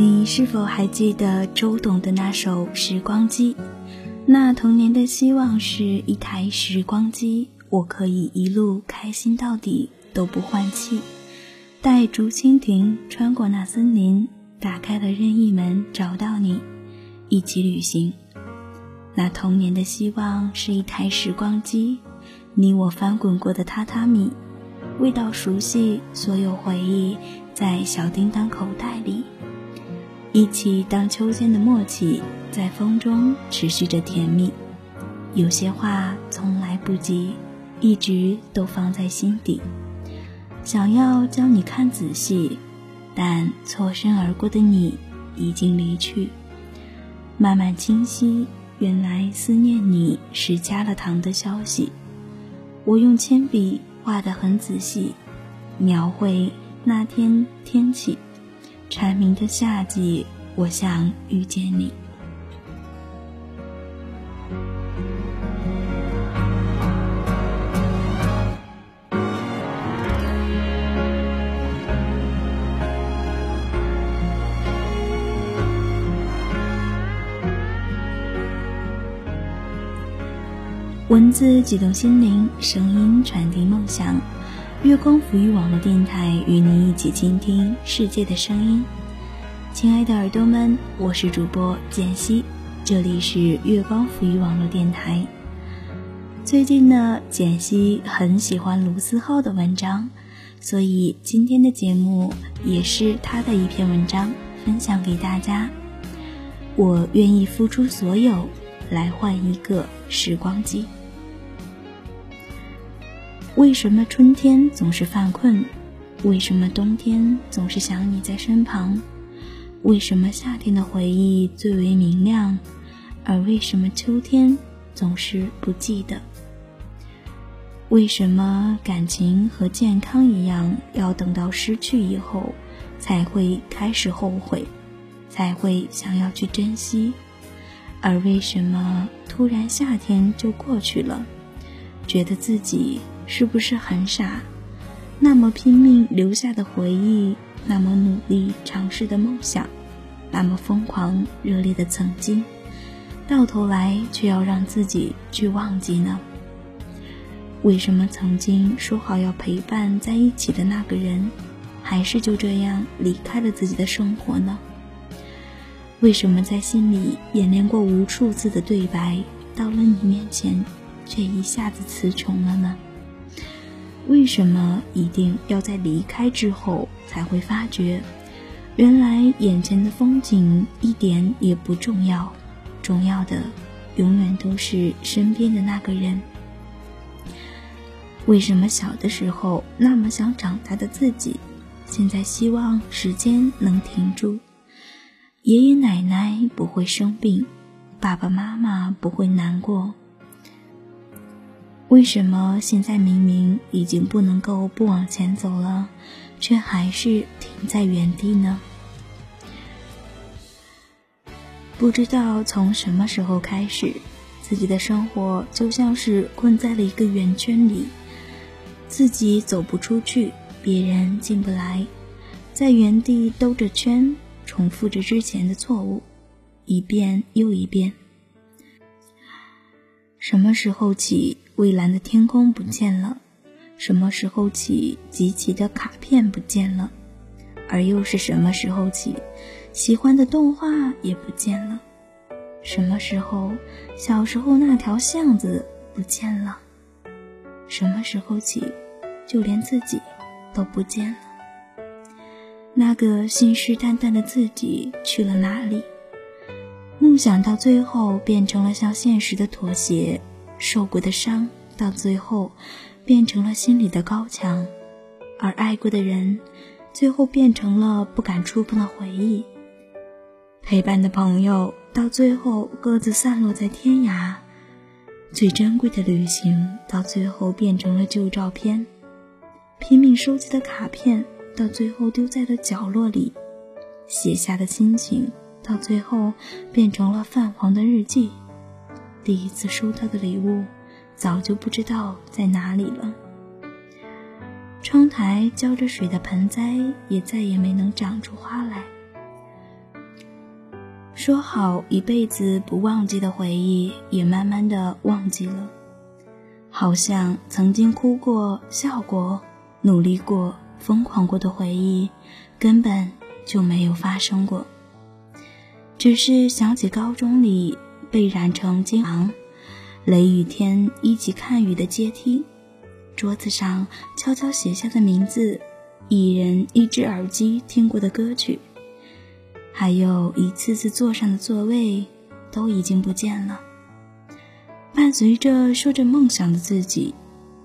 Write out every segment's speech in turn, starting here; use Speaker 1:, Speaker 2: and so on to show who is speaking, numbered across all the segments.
Speaker 1: 你是否还记得周董的那首《时光机》？那童年的希望是一台时光机，我可以一路开心到底都不换气。带竹蜻蜓穿过那森林，打开了任意门找到你，一起旅行。那童年的希望是一台时光机，你我翻滚过的榻榻米，味道熟悉，所有回忆在小叮当口袋里。一起荡秋千的默契，在风中持续着甜蜜。有些话从来不急，一直都放在心底。想要教你看仔细，但错身而过的你已经离去。慢慢清晰，原来思念你是加了糖的消息。我用铅笔画得很仔细，描绘那天天气。蝉鸣的夏季，我想遇见你。文字激动心灵，声音传递梦想。月光浮语网络电台与您一起倾听世界的声音，亲爱的耳朵们，我是主播简溪，这里是月光浮语网络电台。最近呢，简溪很喜欢卢思浩的文章，所以今天的节目也是他的一篇文章分享给大家。我愿意付出所有，来换一个时光机。为什么春天总是犯困？为什么冬天总是想你在身旁？为什么夏天的回忆最为明亮？而为什么秋天总是不记得？为什么感情和健康一样，要等到失去以后才会开始后悔，才会想要去珍惜？而为什么突然夏天就过去了，觉得自己？是不是很傻？那么拼命留下的回忆，那么努力尝试的梦想，那么疯狂热烈的曾经，到头来却要让自己去忘记呢？为什么曾经说好要陪伴在一起的那个人，还是就这样离开了自己的生活呢？为什么在心里演练过无数次的对白，到了你面前，却一下子词穷了呢？为什么一定要在离开之后才会发觉，原来眼前的风景一点也不重要，重要的永远都是身边的那个人。为什么小的时候那么想长大的自己，现在希望时间能停住？爷爷奶奶不会生病，爸爸妈妈不会难过。为什么现在明明已经不能够不往前走了，却还是停在原地呢？不知道从什么时候开始，自己的生活就像是困在了一个圆圈里，自己走不出去，别人进不来，在原地兜着圈，重复着之前的错误，一遍又一遍。什么时候起？蔚蓝的天空不见了，什么时候起集齐的卡片不见了？而又是什么时候起，喜欢的动画也不见了？什么时候，小时候那条巷子不见了？什么时候起，就连自己都不见了？那个信誓旦旦的自己去了哪里？梦想到最后变成了向现实的妥协。受过的伤，到最后变成了心里的高墙；而爱过的人，最后变成了不敢触碰的回忆。陪伴的朋友，到最后各自散落在天涯。最珍贵的旅行，到最后变成了旧照片。拼命收集的卡片，到最后丢在了角落里。写下的心情，到最后变成了泛黄的日记。第一次收到的礼物，早就不知道在哪里了。窗台浇着水的盆栽，也再也没能长出花来。说好一辈子不忘记的回忆，也慢慢的忘记了。好像曾经哭过、笑过、努力过、疯狂过的回忆，根本就没有发生过。只是想起高中里被染成金黄，雷雨天一起看雨的阶梯，桌子上悄悄写下的名字，一人一只耳机听过的歌曲。还有一次次坐上的座位，都已经不见了。伴随着说着梦想的自己，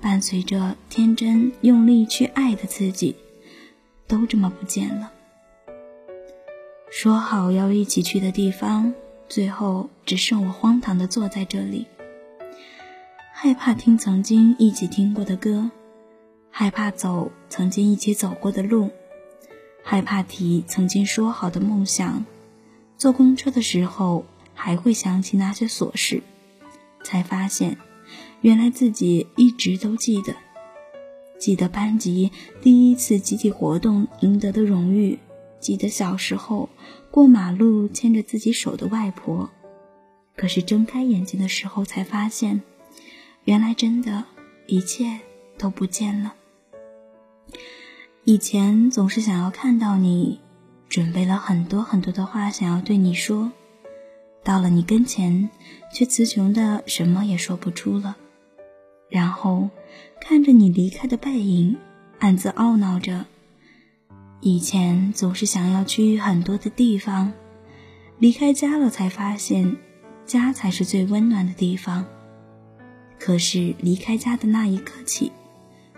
Speaker 1: 伴随着天真用力去爱的自己，都这么不见了。说好要一起去的地方，最后只剩我荒唐的坐在这里。害怕听曾经一起听过的歌，害怕走曾经一起走过的路。害怕提曾经说好的梦想，坐公车的时候还会想起那些琐事，才发现，原来自己一直都记得，记得班级第一次集体活动赢得的荣誉，记得小时候过马路牵着自己手的外婆，可是睁开眼睛的时候才发现，原来真的，一切都不见了。以前总是想要看到你，准备了很多很多的话想要对你说，到了你跟前，却词穷的什么也说不出了。然后看着你离开的背影，暗自懊恼着。以前总是想要去很多的地方，离开家了才发现，家才是最温暖的地方。可是离开家的那一刻起。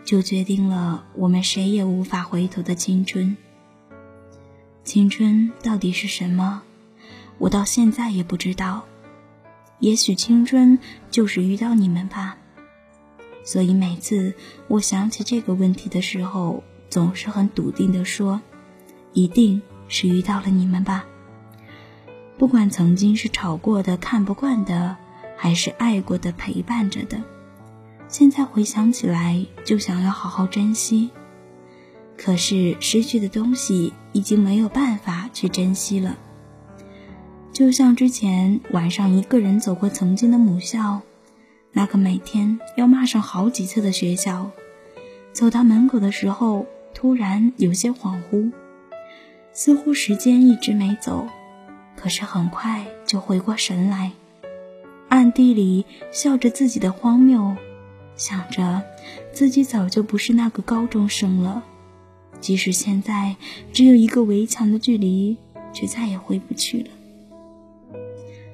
Speaker 1: 就决定了我们谁也无法回头的青春。青春到底是什么？我到现在也不知道。也许青春就是遇到你们吧。所以每次我想起这个问题的时候，总是很笃定的说，一定是遇到了你们吧。不管曾经是吵过的、看不惯的，还是爱过的、陪伴着的。现在回想起来，就想要好好珍惜。可是失去的东西已经没有办法去珍惜了。就像之前晚上一个人走过曾经的母校，那个每天要骂上好几次的学校，走到门口的时候，突然有些恍惚，似乎时间一直没走，可是很快就回过神来，暗地里笑着自己的荒谬。想着自己早就不是那个高中生了，即使现在只有一个围墙的距离，却再也回不去了。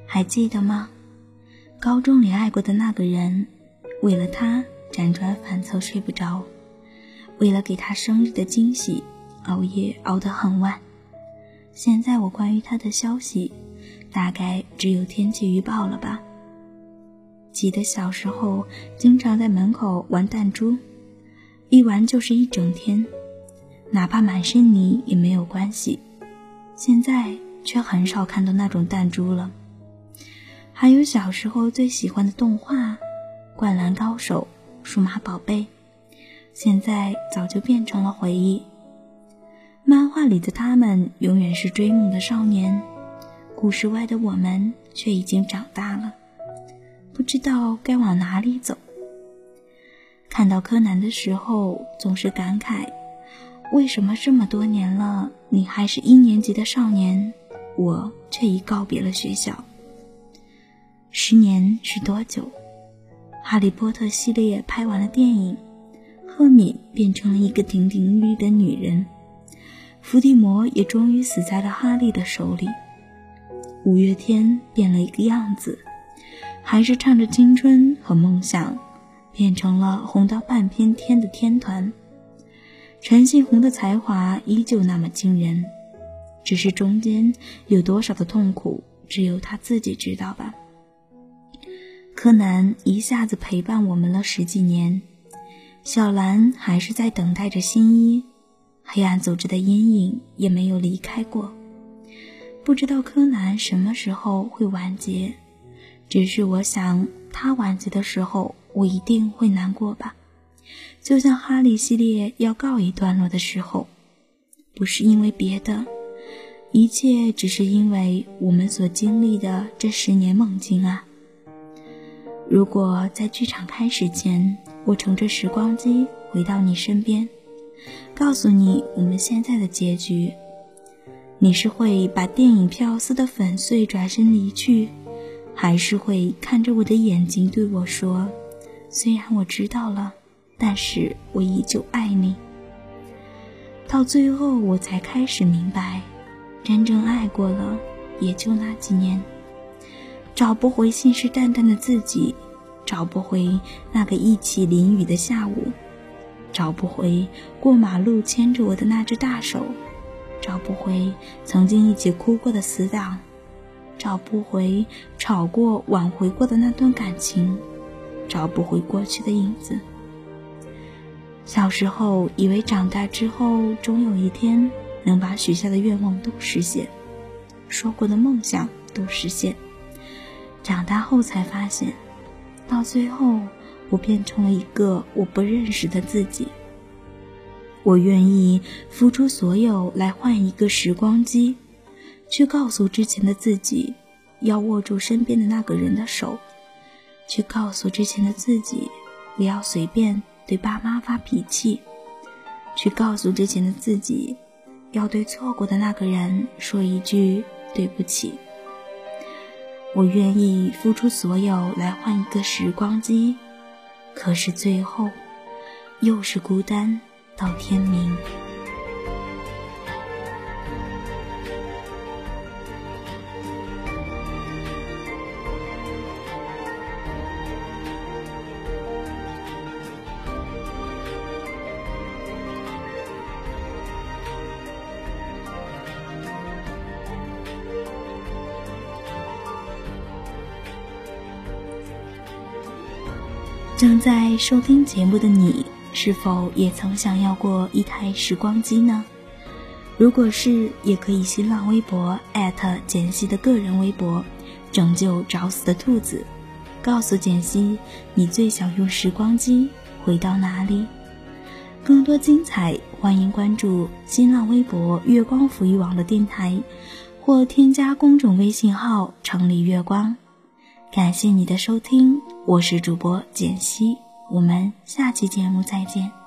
Speaker 1: 还记得吗？高中里爱过的那个人，为了他辗转反侧睡不着，为了给他生日的惊喜，熬夜熬得很晚。现在我关于他的消息，大概只有天气预报了吧。记得小时候经常在门口玩弹珠，一玩就是一整天，哪怕满身泥也没有关系。现在却很少看到那种弹珠了。还有小时候最喜欢的动画《灌篮高手》《数码宝贝》，现在早就变成了回忆。漫画里的他们永远是追梦的少年，故事外的我们却已经长大了。不知道该往哪里走。看到柯南的时候，总是感慨：为什么这么多年了，你还是一年级的少年，我却已告别了学校。十年是多久？哈利波特系列拍完了电影，赫敏变成了一个亭亭玉立的女人，伏地魔也终于死在了哈利的手里，五月天变了一个样子。还是唱着青春和梦想，变成了红到半边天的天团。陈信宏的才华依旧那么惊人，只是中间有多少的痛苦，只有他自己知道吧。柯南一下子陪伴我们了十几年，小兰还是在等待着新一，黑暗组织的阴影也没有离开过。不知道柯南什么时候会完结。只是我想，他完结的时候，我一定会难过吧。就像哈利系列要告一段落的时候，不是因为别的，一切只是因为我们所经历的这十年梦境啊！如果在剧场开始前，我乘着时光机回到你身边，告诉你我们现在的结局，你是会把电影票撕得粉碎，转身离去，还是会看着我的眼睛对我说：“虽然我知道了，但是我依旧爱你。”到最后，我才开始明白，真正爱过了，也就那几年。找不回信誓旦旦的自己，找不回那个一起淋雨的下午，找不回过马路牵着我的那只大手，找不回曾经一起哭过的死党，找不回吵过挽回过的那段感情，找不回过去的影子。小时候以为长大之后终有一天能把许下的愿望都实现，说过的梦想都实现。长大后才发现，到最后我变成了一个我不认识的自己。我愿意付出所有来换一个时光机，去告诉之前的自己，要握住身边的那个人的手，去告诉之前的自己，不要随便对爸妈发脾气，去告诉之前的自己，要对错过的那个人说一句对不起。我愿意付出所有来换一个时光机，可是最后，又是孤单到天明。正在收听节目的你，是否也曾想要过一台时光机呢？如果是，也可以新浪微博艾特简溪的个人微博“拯救找死的兔子”，告诉简溪你最想用时光机回到哪里。更多精彩，欢迎关注新浪微博“月光抚育网”的电台，或添加公众微信号“城里月光”。感谢你的收听，我是主播简溪，我们下期节目再见。